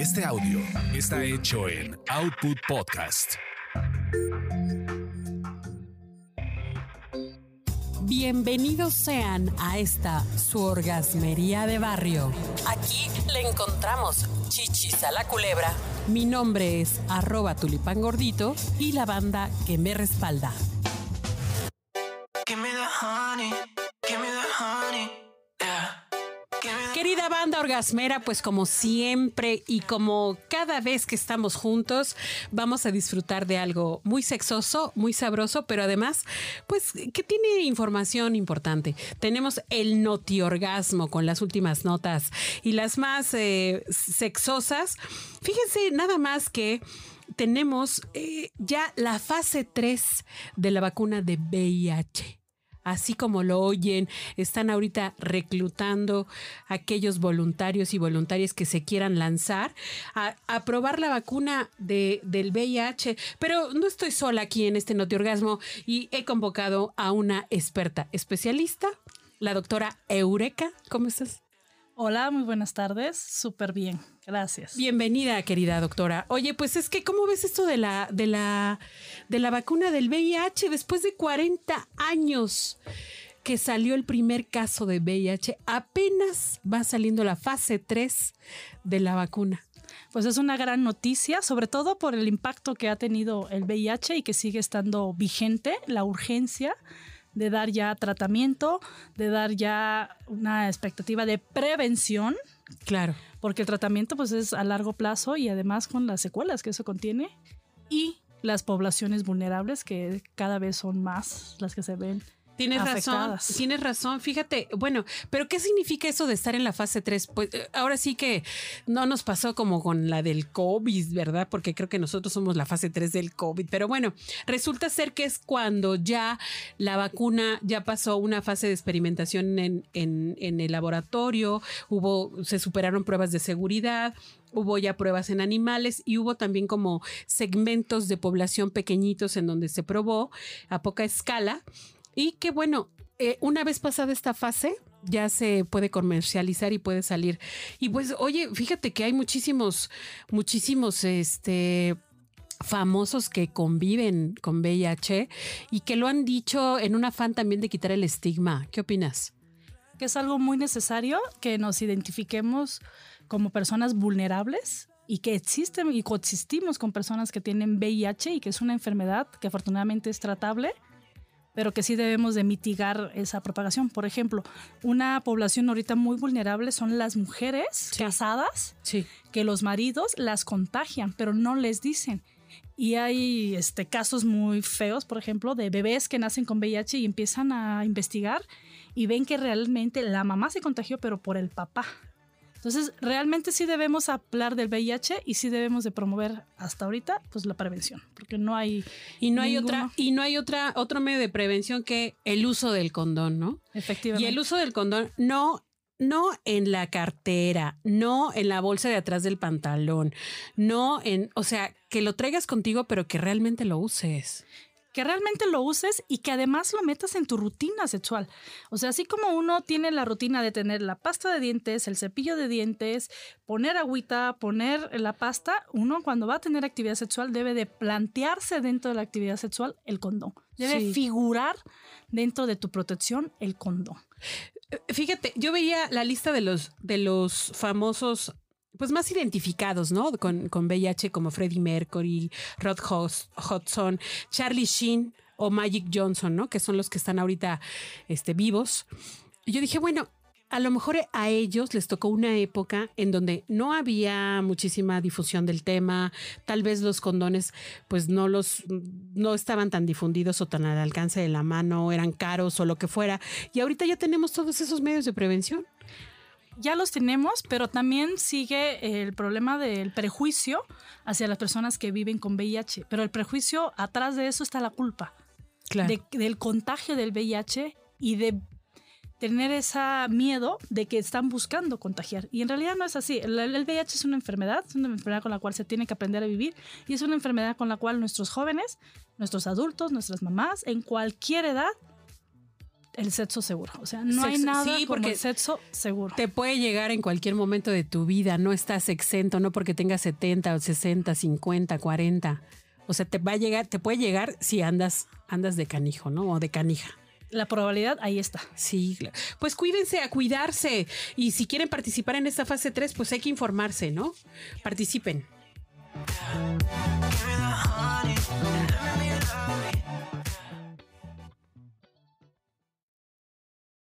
Este audio está hecho en Output Podcast. Bienvenidos sean a esta su orgasmería de barrio. Aquí le encontramos chichis a la culebra. Mi nombre es arroba tulipán gordito y la banda que me respalda. Give me the honey, Querida banda orgasmera, pues como siempre y como cada vez que estamos juntos, vamos a disfrutar de algo muy sexoso, muy sabroso, pero además, pues que tiene información importante. Tenemos el notiorgasmo con las últimas notas y las más eh, sexosas. Fíjense nada más que tenemos eh, ya la fase 3 de la vacuna de VIH así como lo oyen, están ahorita reclutando a aquellos voluntarios y voluntarias que se quieran lanzar a, a probar la vacuna de, del VIH. Pero no estoy sola aquí en este Notiorgasmo y he convocado a una experta especialista, la doctora Eureka. ¿Cómo estás? Hola, muy buenas tardes. Súper bien, gracias. Bienvenida, querida doctora. Oye, pues es que, ¿cómo ves esto de la, de la, de la vacuna del VIH después de 40 años? que salió el primer caso de VIH, apenas va saliendo la fase 3 de la vacuna. Pues es una gran noticia, sobre todo por el impacto que ha tenido el VIH y que sigue estando vigente, la urgencia de dar ya tratamiento, de dar ya una expectativa de prevención, Claro. porque el tratamiento pues es a largo plazo y además con las secuelas que eso contiene y las poblaciones vulnerables que cada vez son más las que se ven Tienes afectadas. razón, tienes razón. Fíjate, bueno, pero ¿qué significa eso de estar en la fase 3? Pues eh, ahora sí que no nos pasó como con la del COVID, ¿verdad? Porque creo que nosotros somos la fase 3 del COVID. Pero bueno, resulta ser que es cuando ya la vacuna ya pasó una fase de experimentación en, en- en el laboratorio, hubo, se superaron pruebas de seguridad, hubo ya pruebas en animales y hubo también como segmentos de población pequeñitos en donde se probó a poca escala. Y que bueno, eh, una vez pasada esta fase, ya se puede comercializar y puede salir. Y pues, oye, fíjate que hay muchísimos, muchísimos, este famosos que conviven con VIH y que lo han dicho en un afán también de quitar el estigma. ¿Qué opinas? que es algo muy necesario que nos identifiquemos como personas vulnerables y que existen y coexistimos con personas que tienen VIH y que es una enfermedad que afortunadamente es tratable, pero que sí debemos de mitigar esa propagación. Por ejemplo, una población ahorita muy vulnerable son las mujeres casadas Sí. que los maridos las contagian, pero no les dicen. Y hay este, casos muy feos, por ejemplo, de bebés que nacen con VIH y empiezan a investigar y ven que realmente la mamá se contagió, pero por el papá. Entonces, realmente sí debemos hablar del VIH y sí debemos de promover hasta ahorita pues la prevención, porque no hay Y no hay ninguno- otra, y no hay otra, otro medio de prevención que el uso del condón, ¿no? Y efectivamente. el uso del condón, no, no en la cartera, no en la bolsa de atrás del pantalón, no en, o sea, que lo traigas contigo, pero que realmente lo uses. Que realmente lo uses y que además lo metas en tu rutina sexual. O sea, así como uno tiene la rutina de tener la pasta de dientes, el cepillo de dientes, poner agüita, poner la pasta, uno cuando va a tener actividad sexual debe de plantearse dentro de la actividad sexual el condón. Debe Sí. figurar dentro de tu protección el condón. Fíjate, yo veía la lista de los, de los famosos, pues más identificados, ¿no? Con, con VIH como Freddie Mercury, Rod Hudson, Charlie Sheen o Magic Johnson, ¿no? Que son los que están ahorita este, vivos. Y yo dije, bueno, a lo mejor a ellos les tocó una época en donde no había muchísima difusión del tema, tal vez los condones pues no los no estaban tan difundidos o tan al alcance de la mano, eran caros o lo que fuera, y ahorita ya tenemos todos esos medios de prevención. Ya los tenemos, pero también sigue el problema del prejuicio hacia las personas que viven con VIH. Pero el prejuicio, atrás de eso está la culpa. Claro. de- del contagio del VIH y de tener ese miedo de que están buscando contagiar. Y en realidad no es así. El, el VIH es una enfermedad, es una enfermedad con la cual se tiene que aprender a vivir y es una enfermedad con la cual nuestros jóvenes, nuestros adultos, nuestras mamás, en cualquier edad, el sexo seguro. O sea, no hay nada sí, porque el sexo seguro. Te puede llegar en cualquier momento de tu vida, no estás exento, no porque tengas 70 o 60, 50, 40. O sea, te va a llegar, te puede llegar si andas andas de canijo, ¿no? O de canija. La probabilidad ahí está. Sí, pues cuídense, a cuidarse. Y si quieren participar en esta fase 3, pues hay que informarse, ¿no? Participen.